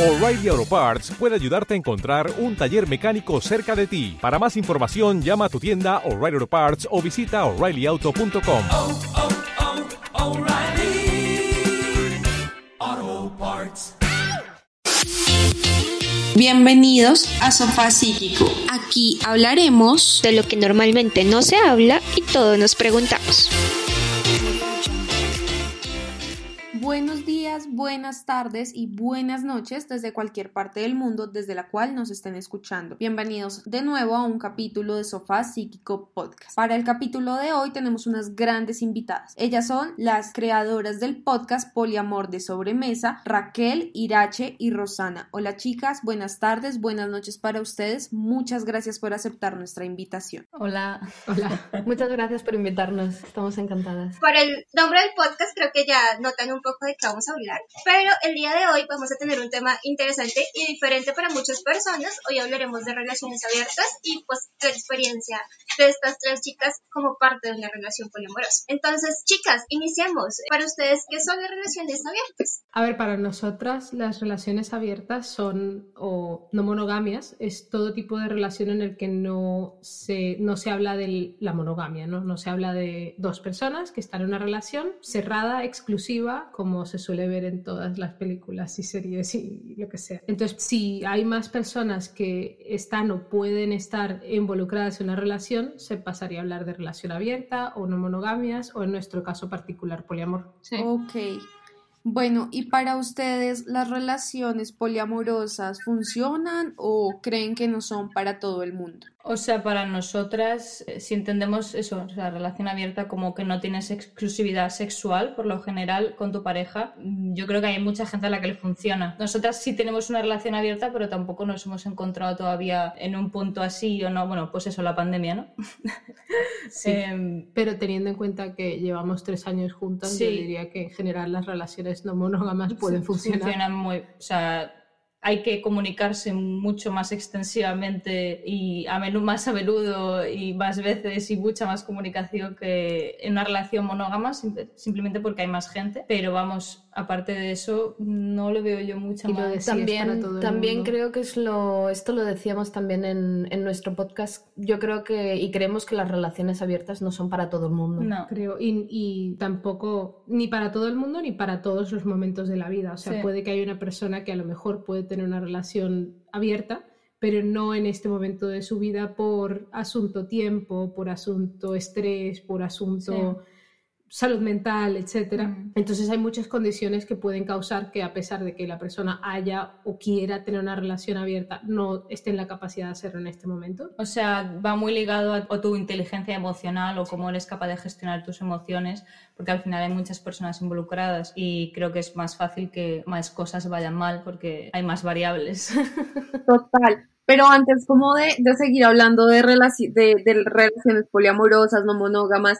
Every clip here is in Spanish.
O'Reilly Auto Parts puede ayudarte a encontrar un taller mecánico cerca de ti. Para más información, llama a tu tienda O'Reilly Auto Parts o visita oreillyauto.com. oh, oh, Parts. Bienvenidos a Sofá Psíquico. Aquí hablaremos de lo que normalmente no se habla y todos nos preguntamos. Buenos días, buenas tardes y buenas noches desde cualquier parte del mundo desde la cual nos estén escuchando. Bienvenidos de nuevo a un capítulo de Sofá Psíquico Podcast. Para el capítulo de hoy tenemos unas grandes invitadas. Ellas son las creadoras del podcast Poliamor de Sobremesa, Raquel, Irache y Rosana. Hola chicas, buenas tardes, buenas noches para ustedes. Muchas gracias por aceptar nuestra invitación. Hola. Hola. Muchas gracias por invitarnos. Estamos encantadas. Por el nombre del podcast creo que ya notan un poco de qué vamos a hablar, pero el día de hoy vamos a tener un tema interesante y diferente para muchas personas. Hoy hablaremos de relaciones abiertas y pues la experiencia de estas tres chicas como parte de una relación poliamorosa. Entonces, chicas, iniciemos. Para ustedes, ¿qué son las relaciones abiertas? A ver, para nosotras las relaciones abiertas son o no monogamias, es todo tipo de relación en el que no se, no se habla de la monogamia, ¿no? No se habla de dos personas que están en una relación cerrada, exclusiva, como se suele ver en todas las películas y series y lo que sea. Entonces, si hay más personas que están o pueden estar involucradas en una relación, se pasaría a hablar de relación abierta o no monogamias o en nuestro caso particular poliamor. Ok. Bueno, ¿y para ustedes las relaciones poliamorosas funcionan o creen que no son para todo el mundo? O sea, para nosotras, eh, si entendemos eso, o sea, relación abierta como que no tienes exclusividad sexual, por lo general, con tu pareja, mm, yo creo que hay mucha gente a la que le funciona. Nosotras sí tenemos una relación abierta, pero tampoco nos hemos encontrado todavía en un punto así o no. Bueno, pues eso, la pandemia, ¿no? Sí, Em, pero teniendo en cuenta que llevamos tres años juntas, Sí. yo diría que en general las relaciones no monógamas pueden funcionar. funcionan muy, o sea, hay que comunicarse mucho más extensivamente y a menudo más a menudo y más veces y mucha más comunicación que en una relación monógama, simple- simplemente porque hay más gente. Pero vamos, aparte de eso, no le veo yo mucha Y lo más. También, todo el también creo que es lo, esto lo decíamos también en, en nuestro podcast. Yo creo que, y creemos que las relaciones abiertas no son para todo el mundo. No. Creo, y, y tampoco ni para todo el mundo ni para todos los momentos de la vida. O sea, Sí. puede que haya una persona que a lo mejor puede tener una relación abierta, pero no en este momento de su vida por asunto tiempo, por asunto estrés, por asunto salud mental, etcétera. Mm. Entonces hay muchas condiciones que pueden causar que a pesar de que la persona haya o quiera tener una relación abierta, no esté en la capacidad de hacerlo en este momento. O sea, va muy ligado a, a tu inteligencia emocional o cómo eres capaz de gestionar tus emociones, porque al final hay muchas personas involucradas y creo que es más fácil que más cosas vayan mal porque hay más variables. Total. Pero antes como de, de seguir hablando de, relaci- de, de relaciones poliamorosas, no monógamas,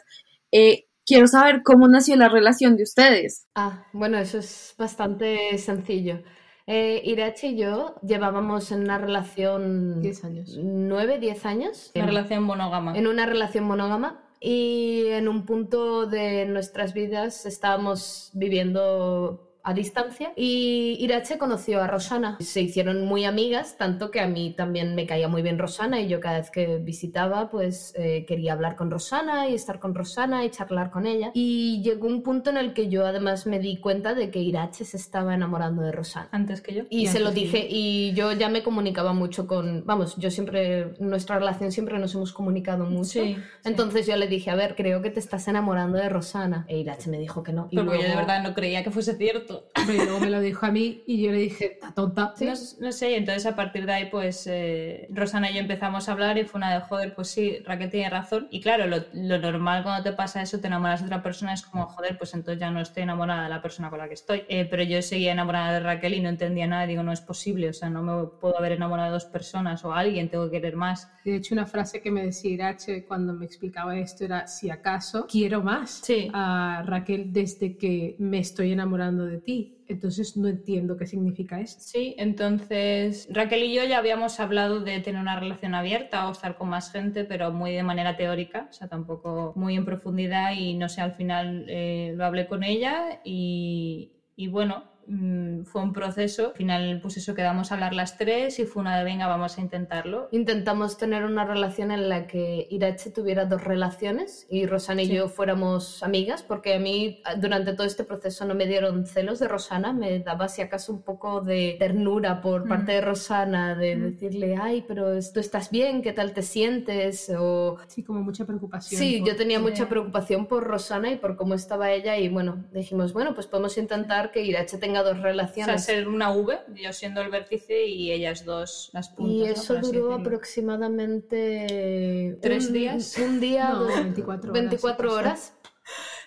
eh, quiero saber cómo nació la relación de ustedes. Ah, bueno, eso es bastante sencillo. Eh, Irache y yo llevábamos en una relación 10 años. nueve, diez años. Una en- relación monógama. en una relación monógama y en un punto de nuestras vidas estábamos viviendo a distancia y Irache conoció a Rosana. Se hicieron muy amigas, tanto que a mí también me caía muy bien Rosana y yo cada vez que visitaba pues eh, quería hablar con Rosana y estar con Rosana y charlar con ella. Y llegó un punto en el que yo además me di cuenta de que Irache se estaba enamorando de Rosana. Antes que yo. Y Y se lo dije, y yo ya me comunicaba mucho con, vamos, yo siempre, nuestra relación siempre nos hemos comunicado mucho. Sí, sí. Entonces yo le dije, a ver, creo que te estás enamorando de Rosana. E Irache me dijo que no. Y Porque yo de verdad no creía que fuese cierto. Pero luego me lo dijo a mí y yo le dije, "Ta tonta. No, no sé, y entonces a partir de ahí, pues eh, Rosana y yo empezamos a hablar y fue una de joder, pues sí, Raquel tiene razón. Y claro, lo, lo normal cuando te pasa eso, te enamoras de otra persona, es como, joder, pues entonces ya no estoy enamorada de la persona con la que estoy. Eh, pero yo seguía enamorada de Raquel y no entendía nada, digo, no es posible, o sea, no me puedo haber enamorado de dos personas o a alguien, tengo que querer más. De hecho, una frase que me decía Irache cuando me explicaba esto era, si acaso, quiero más Sí. a Raquel desde que me estoy enamorando de Entonces no entiendo qué significa esto. Sí, entonces Raquel y yo ya habíamos hablado de tener una relación abierta o estar con más gente, pero muy de manera teórica, o sea, tampoco muy en profundidad y no sé, al final eh, lo hablé con ella y bueno, mm, fue un proceso. Al final, pues eso, quedamos a hablar las tres y fue una de venga, vamos a intentarlo. Intentamos tener una relación en la que Irache tuviera dos relaciones y Rosana y Sí. yo fuéramos amigas, porque a mí durante todo este proceso no me dieron celos de Rosana, me daba si acaso un poco de ternura por Mm. parte de Rosana, de Mm. decirle, ay, pero tú estás bien, ¿qué tal te sientes? O Sí, como mucha preocupación. Sí, por- yo tenía Sí. mucha preocupación por Rosana y por cómo estaba ella y bueno, dijimos, bueno, pues podemos intentar que Irache tenga dos O sea, relaciones. ser una V, yo siendo el vértice y ellas dos las puntas. y ¿no? eso así duró aproximadamente ¿Tres un- días? Un día, No, dos- 24 horas, 24 sí, horas.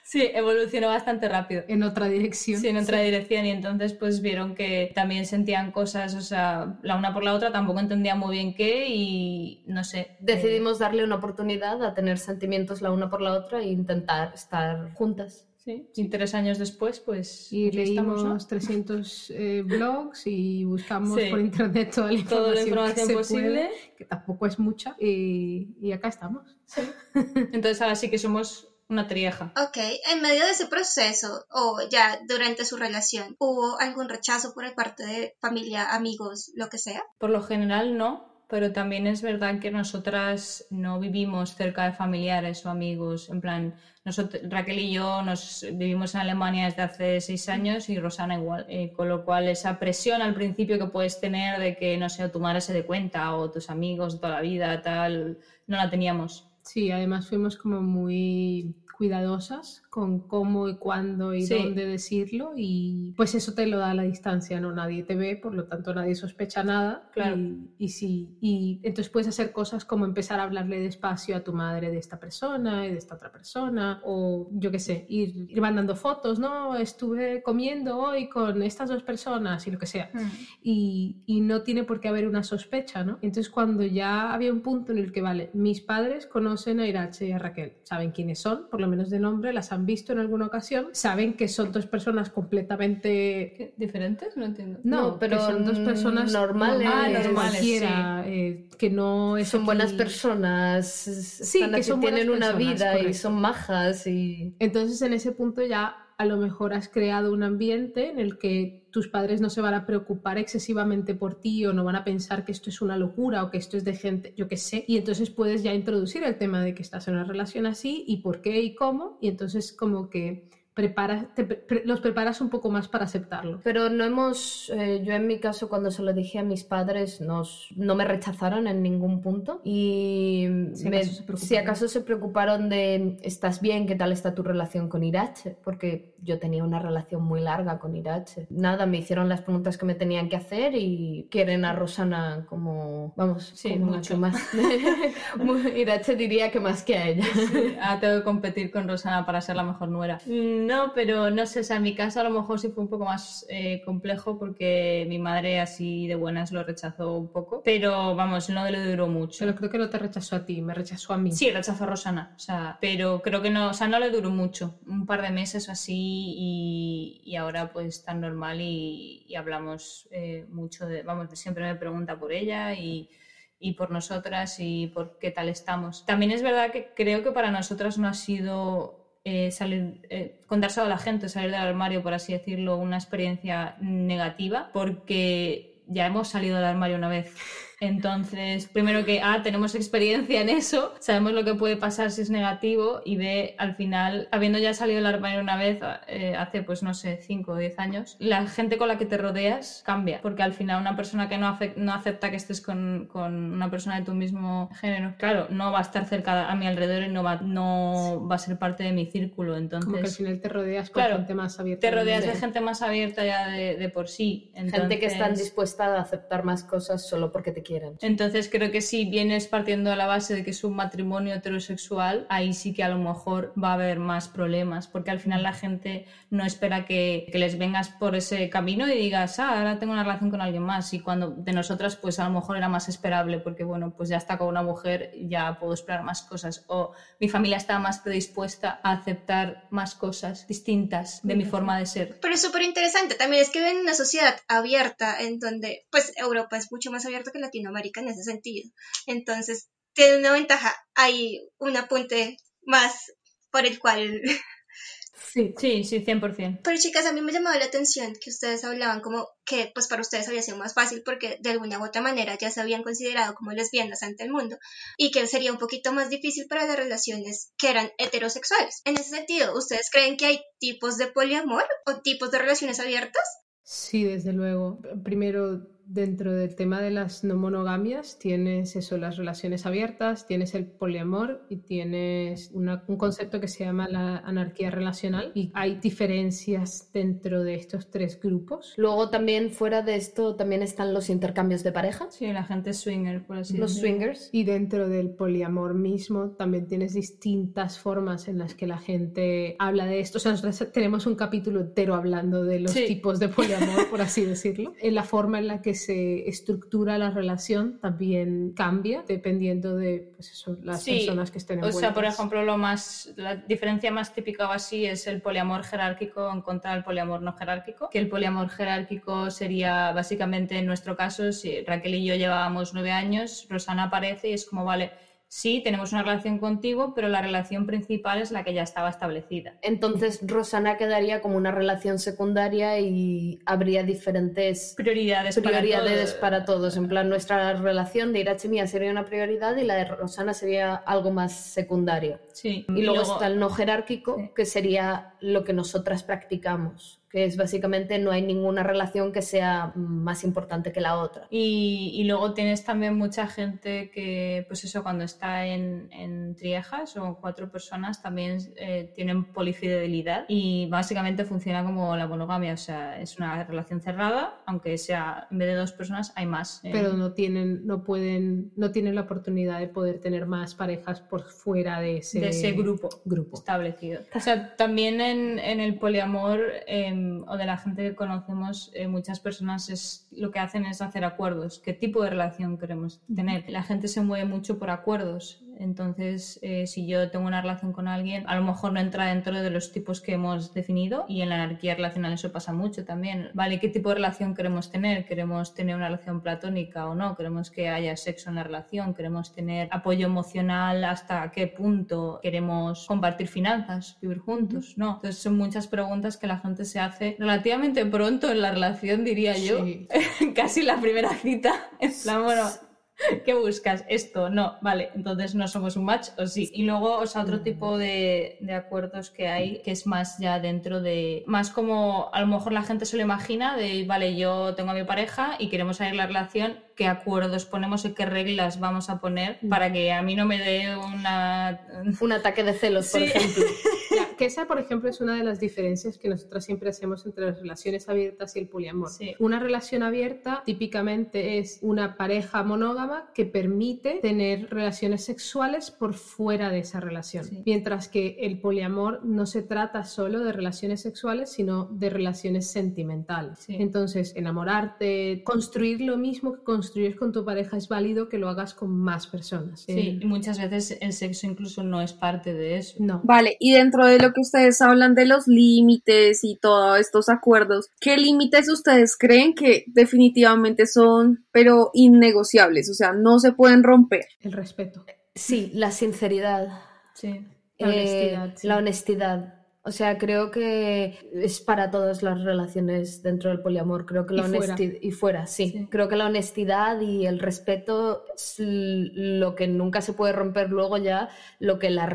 Sí, evolucionó bastante rápido. En otra dirección. Sí, en otra dirección y entonces pues vieron que también sentían cosas, o sea, la una por la otra tampoco entendían muy bien qué y no sé. eh, Decidimos darle una oportunidad a tener sentimientos la una por la otra e intentar estar juntas. Sí, y tres años después pues... Y leímos estamos, ¿no? 300 eh, blogs y buscamos Sí. por internet toda la información, Toda la información que se posible. puede, que tampoco es mucha, y, y acá estamos. Entonces ahora sí que somos una trieja. Ok, en medio de ese proceso o ya durante su relación, ¿hubo algún rechazo por parte de familia, amigos, lo que sea? Por lo general no, pero también es verdad que nosotras no vivimos cerca de familiares o amigos. En plan, nosotros, Raquel y yo nos vivimos en Alemania desde hace seis años y Rosana igual. Eh, con lo cual esa presión al principio que puedes tener de que, no sé, tu madre se dé cuenta o tus amigos de toda la vida, tal, no la teníamos. Sí, además fuimos como muy cuidadosas con cómo y cuándo y Sí. dónde decirlo y pues eso te lo da la distancia, no nadie te ve, por lo tanto nadie sospecha nada Claro. y, y sí, y entonces puedes hacer cosas como empezar a hablarle despacio a tu madre de esta persona y de esta otra persona o yo qué sé, ir, ir mandando fotos, ¿no? Estuve comiendo hoy con estas dos personas y lo que sea y, y no tiene por qué haber una sospecha, ¿no? Entonces cuando ya había un punto en el que, vale, mis padres conocen a Irache y a Raquel, saben quiénes son, por lo menos de nombre, las han visto en alguna ocasión, saben que son dos personas completamente... ¿Qué? ¿Diferentes? No entiendo. No, No, pero son dos personas normales. Ah, normales, cualquiera, eh, que no es Son buenas aquí- personas, Sí, están que aquí, son buenas tienen una personas, vida y correcto. son majas y... Entonces en ese punto ya a lo mejor has creado un ambiente en el que tus padres no se van a preocupar excesivamente por ti o no van a pensar que esto es una locura o que esto es de gente, yo qué sé, y entonces puedes ya introducir el tema de que estás en una relación así y por qué y cómo, y entonces como que preparas, te pre- los preparas un poco más para aceptarlo. Pero no hemos, eh, yo en mi caso cuando se lo dije a mis padres nos, no me rechazaron en ningún punto y Si me- acaso se preocuparon. si acaso se preocuparon de ¿estás bien? ¿Qué tal está tu relación con Irache? Porque yo tenía una relación muy larga con Irache. Nada, me hicieron las preguntas que me tenían que hacer y quieren a Rosana como, vamos, Sí, como mucho. más. Irache diría que más que a ella. Ah, tengo que competir con Rosana para ser la mejor nuera. No, pero no sé, o sea, en mi caso a lo mejor sí fue un poco más eh, complejo porque mi madre así de buenas lo rechazó un poco, pero vamos, no le duró mucho. Pero creo que no te rechazó a ti, me rechazó a mí. Sí, rechazó a Rosana, o sea, pero creo que no, o sea, no le duró mucho, un par de meses o así y, y ahora pues tan normal y, y hablamos eh, mucho de, vamos, siempre me pregunta por ella y, y por nosotras y por qué tal estamos. También es verdad que creo que para nosotras no ha sido eh, salir, eh, contárselo a la gente, salir del armario, por así decirlo, una experiencia negativa, porque ya hemos salido del armario una vez. Entonces, primero que A, tenemos experiencia en eso, sabemos lo que puede pasar si es negativo y B, al final, habiendo ya salido del armario una vez, eh, hace pues no sé, 5 o 10 años, la gente con la que te rodeas cambia, porque al final una persona que no, ace- no acepta que estés con, con una persona de tu mismo género, claro, no va a estar cerca a mi alrededor y no va, no va a ser parte de mi círculo, entonces... Como que al final te rodeas con Claro, gente más abierta. te rodeas de gente más abierta ya de, de por sí. Gente que están Entonces- dispuesta a aceptar más cosas solo porque te quieren. entonces creo que si vienes partiendo de la base de que es un matrimonio heterosexual, ahí sí que a lo mejor va a haber más problemas, porque al final la gente no espera que, que les vengas por ese camino y digas, ah, ahora tengo una relación con alguien más. Y cuando de nosotras, pues a lo mejor era más esperable, porque bueno, pues ya está con una mujer, ya puedo esperar más cosas. O mi familia está más predispuesta a aceptar más cosas distintas de mi forma de ser. Pero es súper interesante. También es que viven en una sociedad abierta en donde, pues, Europa es mucho más abierta que Latinoamérica en ese sentido. Entonces, tiene una ventaja. Hay un apunte más por el cual Sí. Sí, sí, 100%. Pero chicas, a mí me llamaba la atención que ustedes hablaban como que pues para ustedes había sido más fácil porque de alguna u otra manera ya se habían considerado como lesbianas ante el mundo y que sería un poquito más difícil para las relaciones que eran heterosexuales. En ese sentido, ¿ustedes creen que hay tipos de poliamor o tipos de relaciones abiertas? Sí, desde luego. Primero, dentro del tema de las no monogamias, tienes eso, las relaciones abiertas, tienes el poliamor y tienes una- un concepto que se llama la anarquía relacional. Y hay diferencias dentro de estos tres grupos. Luego también fuera de esto también están los intercambios de pareja, Sí, la gente swinger, por así los swingers. Y dentro del poliamor mismo también tienes distintas formas en las que la gente habla de esto. O sea, nosotros tenemos un capítulo entero hablando de los Sí. tipos de poliamor, por así decirlo. En la forma en la que se estructura la relación también cambia dependiendo de pues eso, las Sí, personas que estén O envueltas. sea, por ejemplo, lo más, la diferencia más típica o así es el poliamor jerárquico en contra del poliamor no jerárquico. Que el poliamor jerárquico sería básicamente en nuestro caso, si Raquel y yo llevábamos nueve años, Rosana aparece y es como, vale, sí, tenemos una relación contigo, pero la relación principal es la que ya estaba establecida. Entonces Rosana quedaría como una relación secundaria y habría diferentes Prioridades, para prioridades todo. para todos. En plan, nuestra relación de Irache mía sería una prioridad y la de Rosana sería algo más secundario. Sí. Y luego está el no jerárquico, Sí. que sería lo que nosotras practicamos, que es básicamente no hay ninguna relación que sea más importante que la otra. Y, y luego tienes también mucha gente que, pues eso, cuando está en, en triejas o cuatro personas, también eh, tienen polifidelidad y básicamente funciona como la monogamia, o sea, es una relación cerrada, aunque sea en vez de dos personas hay más. eh, Pero no tienen, no pueden, no tienen la oportunidad de poder tener más parejas por fuera de ese, de ese grupo. grupo. establecido. O sea, también en, en el poliamor eh, o de la gente que conocemos, eh, muchas personas es, lo que hacen es hacer acuerdos. ¿Qué tipo de relación queremos tener? La gente se mueve mucho por acuerdos. Entonces, eh, si yo tengo una relación con alguien, a lo mejor no entra dentro de los tipos que hemos definido y en la anarquía relacional eso pasa mucho también. ¿Vale? ¿Qué tipo de relación queremos tener? ¿Queremos tener una relación platónica o no? ¿Queremos que haya sexo en la relación? ¿Queremos tener apoyo emocional hasta qué punto? ¿Queremos compartir finanzas? ¿Vivir juntos? No. Entonces son muchas preguntas que la gente se hace relativamente pronto en la relación, diría yo. Sí. Casi la primera cita. En plan, bueno, ¿Qué buscas? Esto, no, vale, entonces no somos un match o sí. Y luego, o sea, otro tipo de, de acuerdos que hay, que es más ya dentro de, más como a lo mejor la gente se lo imagina, de, vale, yo tengo a mi pareja y queremos salir la relación, ¿qué acuerdos ponemos y qué reglas vamos a poner para que a mí no me dé una... Un ataque de celos, por Sí. ejemplo. Que esa, por ejemplo, es una de las diferencias que nosotras siempre hacemos entre las relaciones abiertas y el poliamor. Sí. Una relación abierta típicamente es una pareja monógama que permite tener relaciones sexuales por fuera de esa relación. Sí. Mientras que el poliamor no se trata solo de relaciones sexuales, sino de relaciones sentimentales. Sí. Entonces, enamorarte, construir lo mismo que construir con tu pareja es válido que lo hagas con más personas. Sí, Eh, y muchas veces el sexo incluso no es parte de eso. no. Vale, y dentro de lo que ustedes hablan de los límites y todos estos acuerdos, ¿qué límites ustedes creen que definitivamente son, pero innegociables? O sea, no se pueden romper. El respeto. Sí, la sinceridad. Sí. La Eh, honestidad, sí. La honestidad. O sea, creo que es para todas las relaciones dentro del poliamor. Creo que la honestidad. Y fuera, sí. Sí. Creo que la honestidad y el respeto es lo que nunca se puede romper luego ya, lo que, la,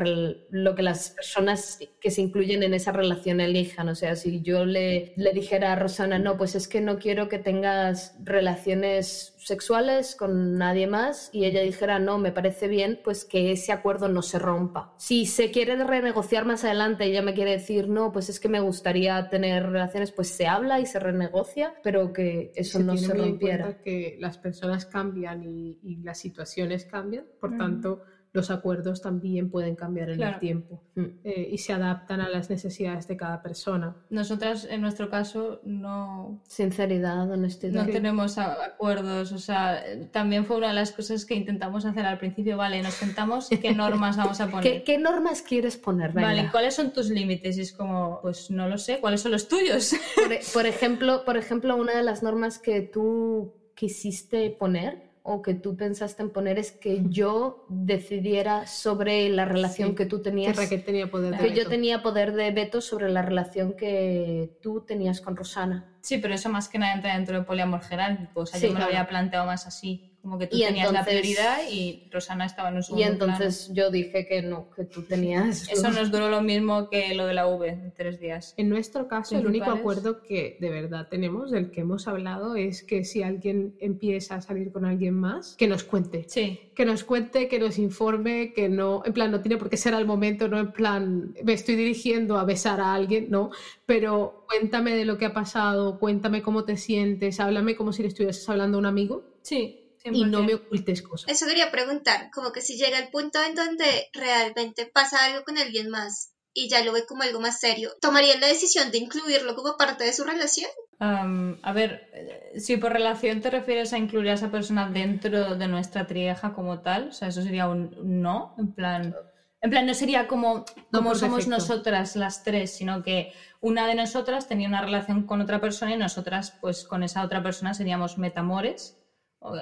lo que las personas que se incluyen en esa relación elijan. O sea, si yo le, le dijera a Rosana, no, pues es que no quiero que tengas relaciones sexuales con nadie más y ella dijera, no, me parece bien, pues que ese acuerdo no se rompa. Si se quiere renegociar más adelante y ella me quiere decir, no, pues es que me gustaría tener relaciones, pues se habla y se renegocia, pero que eso se no tiene se muy en rompiera. cuenta que las personas cambian y, y las situaciones cambian, por tanto los acuerdos también pueden cambiar en Claro. el tiempo Mm. eh, y se adaptan a las necesidades de cada persona. Nosotras, en nuestro caso, no, Sinceridad, honestidad. No tenemos acuerdos, o sea, también fue una de las cosas que intentamos hacer al principio, vale, nos sentamos, ¿qué normas vamos a ¿Qué, poner? qué normas quieres poner? Venga. Vale, ¿cuáles son tus límites? Y es como, pues no lo sé, ¿cuáles son los tuyos? Por, e- por ejemplo, por ejemplo, una de las normas que tú quisiste poner o que tú pensaste en poner es que yo decidiera sobre la relación Sí, que tú Que tenías. Raquel tenía poder de que yo tenía poder de veto sobre la relación que tú tenías con Rosana. Sí, pero eso más que nada entra dentro del poliamor jerárquico. O sea, Sí, yo me lo había planteado más así. Como que tú Y tenías la prioridad y Rosana estaba en un Y segundo entonces yo dije que no, que tú tenías... Eso nos duró lo mismo que lo de la V, en tres días. En nuestro caso, el único acuerdo que de verdad tenemos, del que hemos hablado, es que si alguien empieza a salir con alguien más, que nos cuente. Sí, Que nos cuente, que nos informe, que no, en plan, no tiene por qué ser al momento, no en plan, me estoy dirigiendo a besar a alguien, no, pero cuéntame de lo que ha pasado, cuéntame cómo te sientes, háblame como si le estuvieses hablando a un amigo sí. Y no 100%. me ocultes cosas. Eso quería preguntar, como que si llega el punto en donde realmente pasa algo con alguien más y ya lo ve como algo más serio, ¿tomarían la decisión de incluirlo como parte de su relación? A ver, si por relación te refieres a incluir a esa persona dentro de nuestra trieja como tal, o sea, eso sería un no, en plan, en plan no sería como, como somos defecto. nosotras las tres, sino que una de nosotras tenía una relación con otra persona y nosotras, pues con esa otra persona seríamos metamores,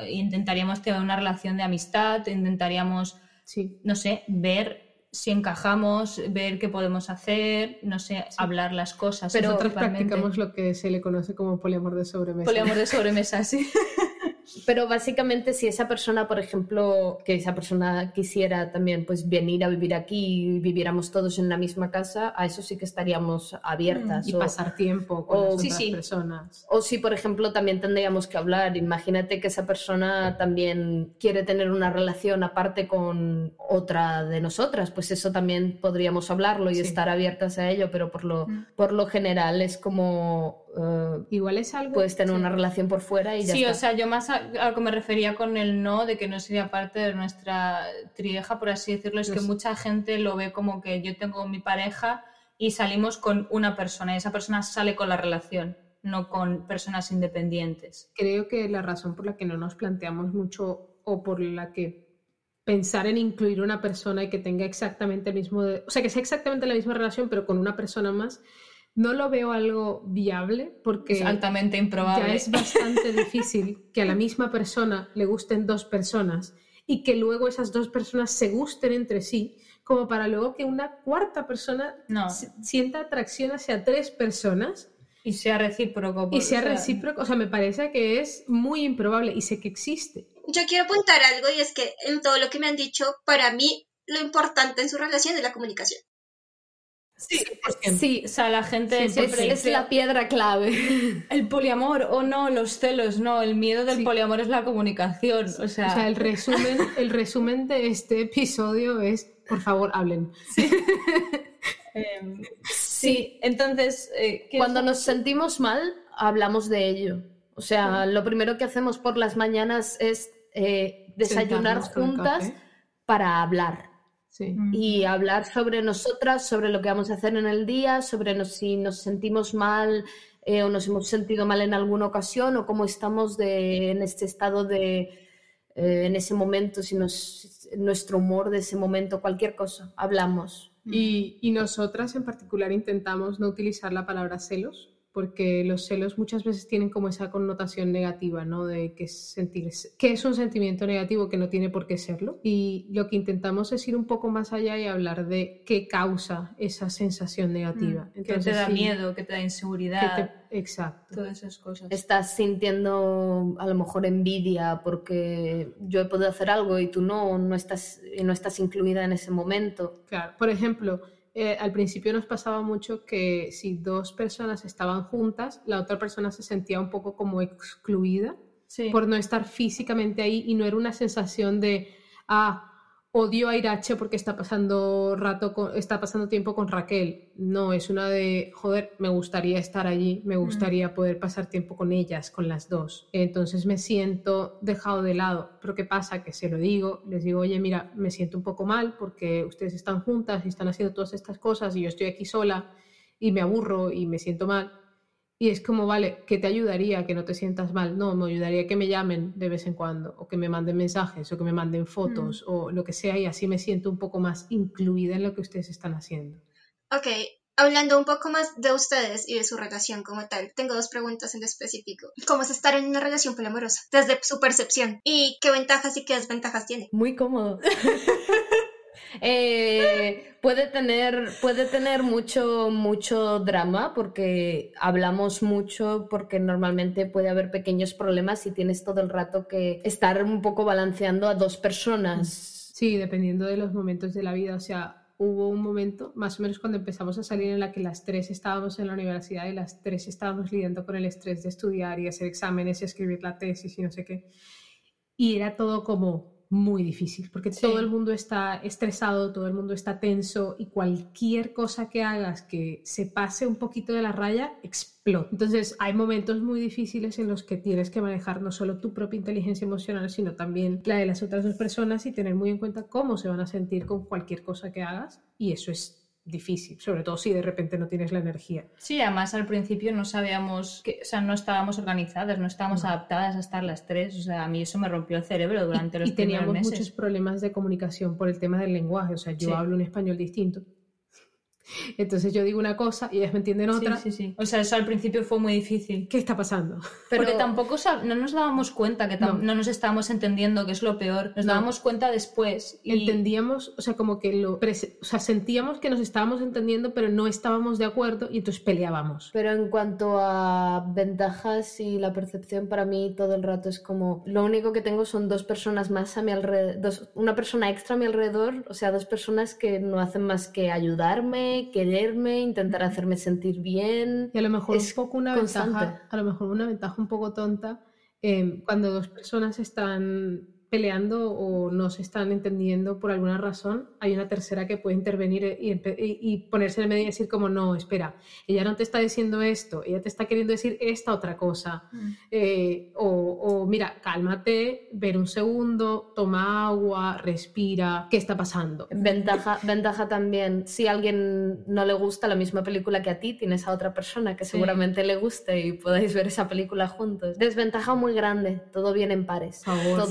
intentaríamos tener una relación de amistad, intentaríamos Sí. no sé, ver si encajamos, ver qué podemos hacer, no sé, hablar las cosas. Pero Nosotros practicamos lo que se le conoce como poliamor de sobremesa. Poliamor de sobremesa, sí. Pero básicamente si esa persona, por ejemplo, que esa persona quisiera también pues venir a vivir aquí y viviéramos todos en la misma casa, a eso sí que estaríamos abiertas. y o- pasar tiempo con o- las otras sí. personas. O si, por ejemplo, también tendríamos que hablar. Imagínate que esa persona también quiere tener una relación aparte con otra de nosotras, pues eso también podríamos hablarlo y Sí. estar abiertas a ello, pero por lo, por lo general es como eh, Igual es algo. puedes tener sí. una relación por fuera y ya Sí, está. o sea, yo más a, a lo que me refería con el no, de que no sería parte de nuestra trieja, por así decirlo, es que sé. mucha gente lo ve como que yo tengo mi pareja y salimos con una persona y esa persona sale con la relación, no con personas independientes. Creo que la razón por la que no nos planteamos mucho o por la que pensar en incluir una persona y que tenga exactamente el mismo, de- o sea, que sea exactamente la misma relación, pero con una persona más, no lo veo algo viable porque Es altamente improbable. ya es bastante difícil que a la misma persona le gusten dos personas y que luego esas dos personas se gusten entre sí, como para luego que una cuarta persona No. sienta atracción hacia tres personas Y sea recíproco. y por- sea o sea, recíproco. O sea, me parece que es muy improbable y sé que existe. Yo quiero apuntar algo y es que en todo lo que me han dicho, para mí lo importante en su relación es la comunicación. Sí, Sí, O sea, la gente Sí, siempre es, la piedra clave. el poliamor o no, los celos, no, el miedo del Sí. poliamor es la comunicación. O sea, O sea, el resumen, el resumen de este episodio es, por favor, hablen. em, sí, entonces, eh, ¿qué Cuando es- nos sentimos mal, hablamos de ello. O sea, lo primero que hacemos por las mañanas es eh, desayunar Sentarnos juntas para hablar. Sí. Y hablar sobre nosotras, sobre lo que vamos a hacer en el día, sobre nos- si nos sentimos mal eh, o nos hemos sentido mal en alguna ocasión o cómo estamos de, en este estado de, eh, en ese momento, si nos, nuestro humor de ese momento, cualquier cosa, hablamos. Y, y nosotras en particular intentamos no utilizar la palabra celos, porque los celos muchas veces tienen como esa connotación negativa, ¿no? De que es, sentir, que es un sentimiento negativo que no tiene por qué serlo. Y lo que intentamos es ir un poco más allá y hablar de qué causa esa sensación negativa. Mm, que te da sí, miedo, que te da que inseguridad, te- exacto. todas esas cosas. Estás sintiendo a lo mejor envidia porque yo he podido hacer algo y tú no, no estás, no estás incluida en ese momento. Claro, por ejemplo, eh, al principio nos pasaba mucho que si dos personas estaban juntas, la otra persona se sentía un poco como excluida Sí. por no estar físicamente ahí y no era una sensación de, ah, odio a Irache porque está pasando rato con- está pasando tiempo con Raquel. No, es una de, joder, me gustaría estar allí, me gustaría poder pasar tiempo con ellas, con las dos. Entonces me siento dejado de lado. Pero ¿qué pasa? Que se lo digo, les digo, oye, mira, me siento un poco mal porque ustedes están juntas y están haciendo todas estas cosas y yo estoy aquí sola y me aburro y me siento mal. Y es como, vale, ¿qué te ayudaría a que no te sientas mal? No, me ayudaría que me llamen de vez en cuando, o que me manden mensajes, o que me manden fotos, o lo que sea, y así me siento un poco más incluida en lo que ustedes están haciendo. Ok, hablando un poco más de ustedes y de su relación como tal, tengo dos preguntas en específico. ¿Cómo es estar en una relación poliamorosa? Desde su percepción. ¿Y qué ventajas y qué desventajas tiene? Muy cómodo. Eh, puede tener, puede tener mucho, mucho drama porque hablamos mucho, porque normalmente puede haber pequeños problemas y tienes todo el rato que estar un poco balanceando a dos personas. Sí, dependiendo de los momentos de la vida. O sea, hubo un momento, más o menos cuando empezamos a salir, en la que las tres estábamos en la universidad y las tres estábamos lidiando con el estrés de estudiar y hacer exámenes y escribir la tesis y no sé qué. Y era todo como muy difícil, porque Sí. todo el mundo está estresado, todo el mundo está tenso y cualquier cosa que hagas que se pase un poquito de la raya, explota. Entonces hay momentos muy difíciles en los que tienes que manejar no solo tu propia inteligencia emocional, sino también la de las otras dos personas y tener muy en cuenta cómo se van a sentir con cualquier cosa que hagas y eso es difícil, sobre todo si de repente no tienes la energía. Sí, además al principio no sabíamos, que, o sea, no estábamos organizadas, no estábamos No. adaptadas a estar las tres. O sea, a mí eso me rompió el cerebro durante y, los y teníamos primeros muchos problemas de comunicación por el tema del lenguaje, o sea, yo Sí. hablo un español distinto. Entonces yo digo una cosa y ellas me entienden Sí, otra. sí, sí. O sea, eso al principio fue muy difícil. ¿Qué está pasando? Pero Porque tampoco no nos dábamos cuenta que No. no. nos estábamos entendiendo, que es lo peor. Nos No. dábamos cuenta después. Y Entendíamos, o sea, como que lo o sea, sentíamos que nos estábamos entendiendo, pero no estábamos de acuerdo y entonces peleábamos. Pero en cuanto a ventajas y la percepción, para mí todo el rato es como lo único que tengo son dos personas más a mi alrededor, una persona extra a mi alrededor, o sea, dos personas que no hacen más que ayudarme, quererme, intentar hacerme sentir bien. Y a lo mejor Es un poco una constante. ventaja, a lo mejor una ventaja un poco tonta, eh, cuando dos personas están peleando o no se están entendiendo por alguna razón, hay una tercera que puede intervenir y, y- y ponerse en el medio y decir como, no, espera, ella no te está diciendo esto, ella te está queriendo decir esta otra cosa. Mm. Eh, o, o, mira, cálmate, ver un segundo, toma agua, respira, ¿qué está pasando? Ventaja, ventaja también, si a alguien no le gusta la misma película que a ti, tienes a otra persona que Sí. seguramente le guste y podáis ver esa película juntos. Desventaja muy grande, todo viene en pares. Favor. Todo-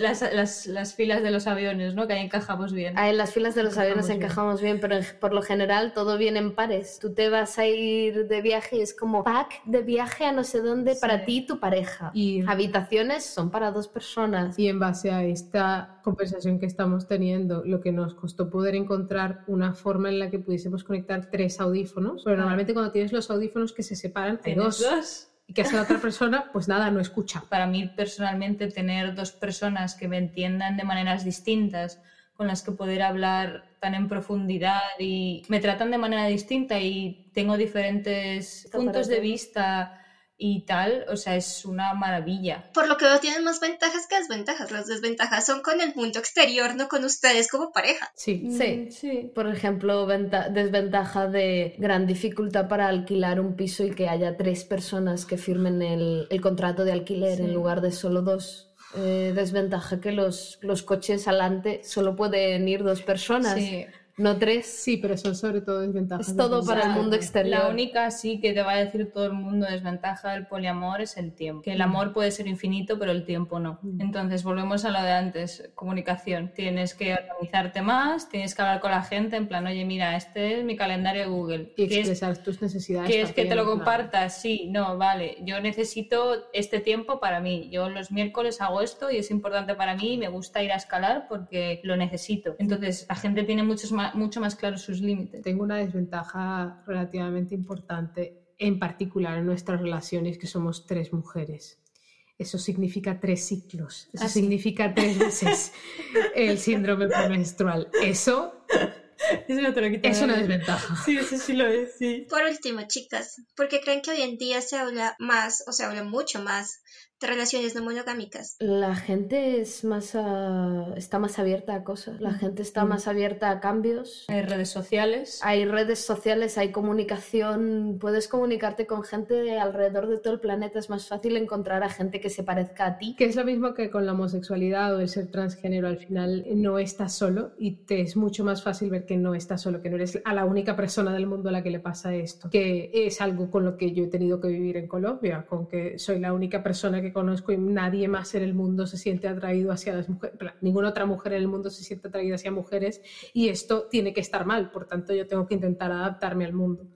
las, las, las, las filas de los aviones, ¿no? Que ahí encajamos bien. En las filas de los aviones Encajamos bien. bien, pero por lo general todo viene en pares. Tú te vas a ir de viaje y es como pack de viaje a no sé dónde Sí. para ti y tu pareja. Y- Habitaciones son para dos personas. Y en base a esta conversación que estamos teniendo, lo que nos costó poder encontrar una forma en la que pudiésemos conectar tres audífonos, pero normalmente cuando tienes los audífonos que se separan, hay ¿Tienes dos. dos? Y que hace la otra persona, pues nada, no escucha. Para mí, personalmente, tener dos personas que me entiendan de maneras distintas, con las que poder hablar tan en profundidad y me tratan de manera distinta y tengo diferentes Está puntos de vista y tal, o sea, es una maravilla. Por lo que veo, tienen más ventajas que desventajas. Las desventajas son con el mundo exterior, no con ustedes como pareja. Sí. Sí. Mm, sí. Por ejemplo, venta- desventaja de gran dificultad para alquilar un piso y que haya tres personas que firmen el, el contrato de alquiler Sí. en lugar de solo dos. Eh, desventaja que los, los coches adelante solo pueden ir dos personas, Sí. No tres. Sí, pero son sobre todo desventajas. Es todo para el mundo exterior. La única sí que te va a decir todo el mundo desventaja del poliamor es el tiempo. Que el amor puede ser infinito, pero el tiempo no. Mm. Entonces volvemos a lo de antes, comunicación. Tienes que organizarte más, tienes que hablar con la gente en plan, oye, mira, este es mi calendario de Google. Y ¿Qué es- expresar tus necesidades. ¿Quieres que te lo claro. compartas? Sí, no, vale. Yo necesito este tiempo para mí. Yo los miércoles hago esto y es importante para mí y me gusta ir a escalar porque lo necesito. Entonces la gente tiene muchos mucho más claros sus límites. Tengo una desventaja relativamente importante, en particular en nuestras relaciones, que somos tres mujeres. Eso significa tres ciclos, eso Ah, sí. significa tres veces el síndrome premenstrual. Eso Eso no te lo quito es una desventaja. Sí, eso sí lo es, sí. Por último, chicas, ¿por qué creen que hoy en día se habla más, o se habla mucho más, relaciones no monogámicas? La gente es más a- está más abierta a cosas, la gente está Mm. más abierta a cambios. Hay redes sociales. Hay redes sociales, hay comunicación, puedes comunicarte con gente de alrededor de todo el planeta, es más fácil encontrar a gente que se parezca a ti. Que es lo mismo que con la homosexualidad o el ser transgénero, al final no estás solo y te es mucho más fácil ver que no no estás solo, que no eres a la única persona del mundo a la que le pasa esto, que es algo con lo que yo he tenido que vivir en Colombia, con que soy la única persona que conozco y nadie más en el mundo se siente atraído hacia las mujeres, ninguna otra mujer en el mundo se siente atraída hacia mujeres y esto tiene que estar mal, por tanto yo tengo que intentar adaptarme al mundo.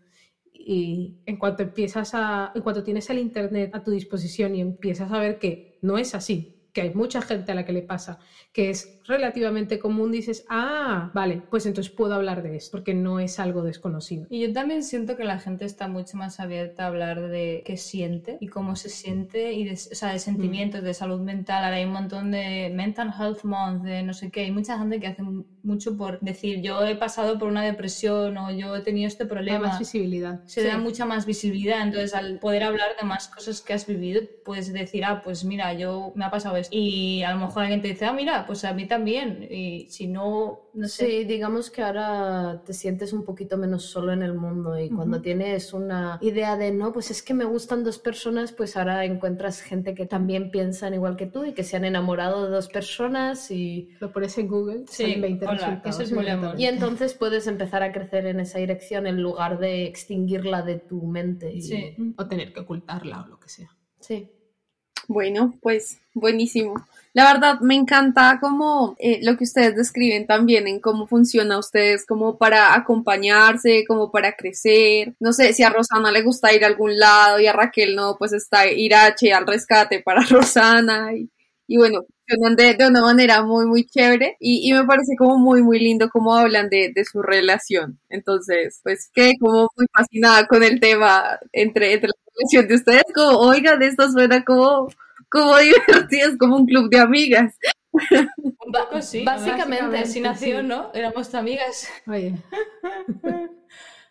Y en cuanto empiezas a, en cuanto tienes el internet a tu disposición y empiezas a ver que no es así, que hay mucha gente a la que le pasa, que es relativamente común, dices, ah, vale, pues entonces puedo hablar de esto, porque no es algo desconocido. Y yo también siento que la gente está mucho más abierta a hablar de qué siente y cómo se siente, y de, o sea, de sentimientos, de salud mental. Ahora hay un montón de Mental Health Month, de no sé qué. Hay mucha gente que hace mucho por decir, yo he pasado por una depresión o yo he tenido este problema. Hay más visibilidad. Se da mucha más visibilidad. Entonces, al poder hablar de más cosas que has vivido, puedes decir, ah, pues mira, yo me ha pasado esto. Y a lo mejor alguien te dice, ah, mira, pues a mí también y si no, no sé. Sí, digamos que ahora te sientes un poquito menos solo en el mundo y cuando tienes una idea de no, pues es que me gustan dos personas, pues ahora encuentras gente que también piensan igual que tú y que se han enamorado de dos personas y... Lo pones en Google, sí, 20 hola, eso es muy Y entonces puedes empezar a crecer en esa dirección en lugar de extinguirla de tu mente. Y... Sí. O tener que ocultarla o lo que sea. Sí. Bueno, pues buenísimo. La verdad me encanta como eh, lo que ustedes describen también en cómo funciona ustedes como para acompañarse, como para crecer. No sé si a Rosana le gusta ir a algún lado y a Raquel no, pues está Irache al rescate para Rosana y, y bueno, funcionan de, de, una manera muy, muy chévere y, y, me parece como muy, muy lindo cómo hablan de, de, su relación. Entonces, pues quedé como muy fascinada con el tema entre, entre la relación de ustedes, como, oigan, esto suena como como divertidas, como un club de amigas. Un poco sí, básicamente, así nació, ¿no? Éramos amigas. Oye.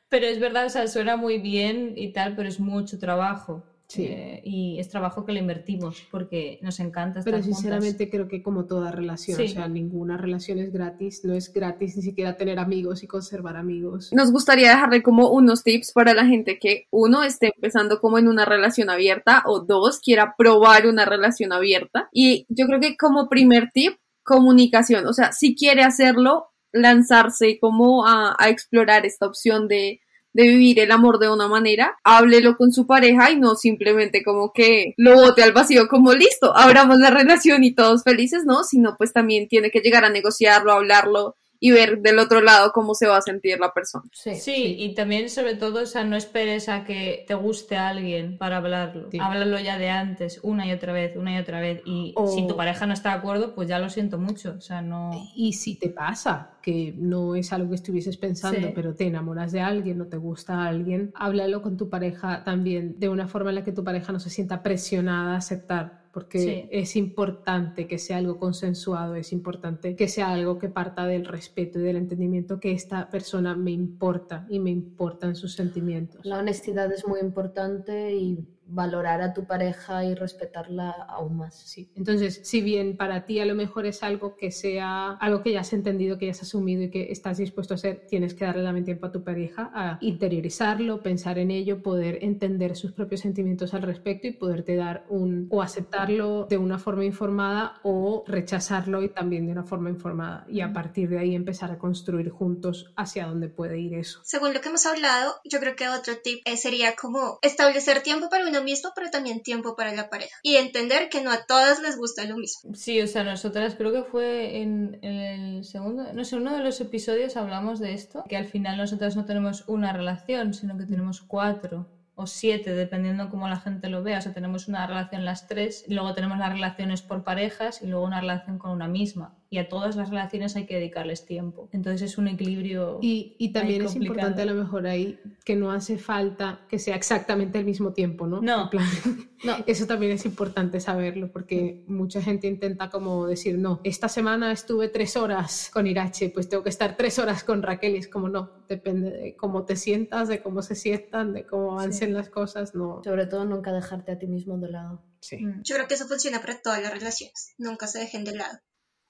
pero es verdad, o sea, suena muy bien y tal, pero es mucho trabajo. Sí. Eh, y es trabajo que le invertimos porque nos encanta estar Pero sinceramente juntas. creo que como toda relación, Sí. o sea, ninguna relación es gratis, no es gratis ni siquiera tener amigos y conservar amigos. Nos gustaría dejarle como unos tips para la gente que uno esté empezando como en una relación abierta o dos quiera probar una relación abierta. Y yo creo que como primer tip, comunicación, o sea, si quiere hacerlo, lanzarse como a, a explorar esta opción de de vivir el amor de una manera, háblelo con su pareja y no simplemente como que lo bote al vacío como listo, abramos la relación y todos felices, ¿no? Sino pues también tiene que llegar a negociarlo, a hablarlo y ver del otro lado cómo se va a sentir la persona. Sí, Sí, y también sobre todo, o sea, no esperes a que te guste a alguien para hablarlo. Sí. Háblalo ya de antes, una y otra vez, una y otra vez. Y O- si tu pareja no está de acuerdo, pues ya lo siento mucho. O sea, no. Y si te pasa, que no es algo que estuvieses pensando, Sí. pero te enamoras de alguien o te gusta a alguien, háblalo con tu pareja también de una forma en la que tu pareja no se sienta presionada a aceptar, porque Sí. es importante que sea algo consensuado, es importante que sea algo que parta del respeto y del entendimiento que esta persona me importa y me importan sus sentimientos. La honestidad es muy importante y valorar a tu pareja y respetarla aún más. Sí, entonces, si bien para ti a lo mejor es algo que sea algo que ya has entendido, que ya has asumido y que estás dispuesto a hacer, tienes que darle también tiempo a tu pareja a interiorizarlo, pensar en ello, poder entender sus propios sentimientos al respecto y poderte dar un o aceptarlo de una forma informada o rechazarlo y también de una forma informada y a partir de ahí empezar a construir juntos hacia dónde puede ir eso. Según lo que hemos hablado, yo creo que otro tip eh, sería como establecer tiempo para uno mismo, pero también tiempo para la pareja. Y entender que no a todas les gusta lo mismo. Sí, o sea, nosotras creo que fue en, en el segundo, no sé, uno de los episodios hablamos de esto, que al final nosotras no tenemos una relación, sino que tenemos cuatro o siete, dependiendo cómo la gente lo vea. O sea, tenemos una relación las tres, y luego tenemos las relaciones por parejas y luego una relación con una misma. Y a todas las relaciones hay que dedicarles tiempo. Entonces es un equilibrio. Y, y también es importante a complicado. lo mejor ahí que no hace falta que sea exactamente el mismo tiempo, ¿no? No. En plan, No. Eso también es importante saberlo porque mucha gente intenta como decir, no, esta semana estuve tres horas con Irache, pues tengo que estar tres horas con Raquel y es como no, depende de cómo te sientas, de cómo se sientan, de cómo avancen las cosas, no. Sobre todo nunca dejarte a ti mismo de lado. Sí. Mm. Yo creo que eso funciona para todas las relaciones. Nunca se dejen de lado.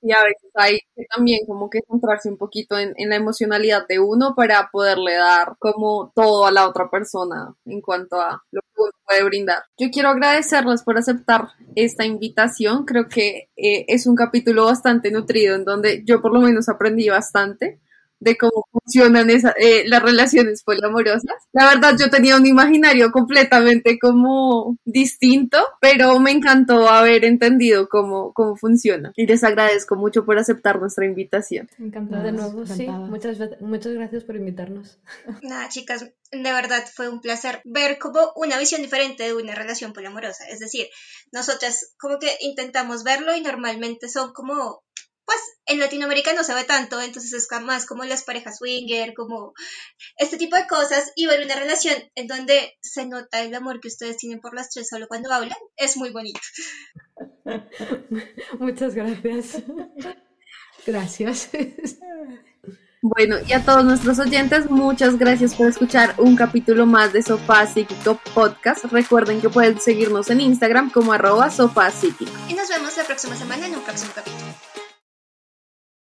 Y a veces hay también como que centrarse un poquito en, en la emocionalidad de uno para poderle dar como todo a la otra persona en cuanto a lo que uno puede brindar. Yo quiero agradecerles por aceptar esta invitación. Creo que eh, es un capítulo bastante nutrido en donde yo por lo menos aprendí bastante. De cómo funcionan esa- eh, las relaciones poliamorosas. La verdad, yo tenía un imaginario completamente como distinto, pero me encantó haber entendido cómo, cómo funciona. Y les agradezco mucho por aceptar nuestra invitación. Encantada. De nuevo, sí. Muchas, muchas gracias por invitarnos. Nada, chicas, de verdad fue un placer ver como una visión diferente de una relación poliamorosa. Es decir, nosotras como que intentamos verlo y normalmente son como, pues en Latinoamérica no se ve tanto, entonces es más como las parejas swinger, como este tipo de cosas y ver una relación en donde se nota el amor que ustedes tienen por las tres solo cuando hablan, es muy bonito. Muchas gracias. Gracias. Bueno, y a todos nuestros oyentes, muchas gracias por escuchar un capítulo más de Sofá Psíquico Podcast. Recuerden que pueden seguirnos en Instagram como arroba sofá psíquico. Y nos vemos la próxima semana en un próximo capítulo.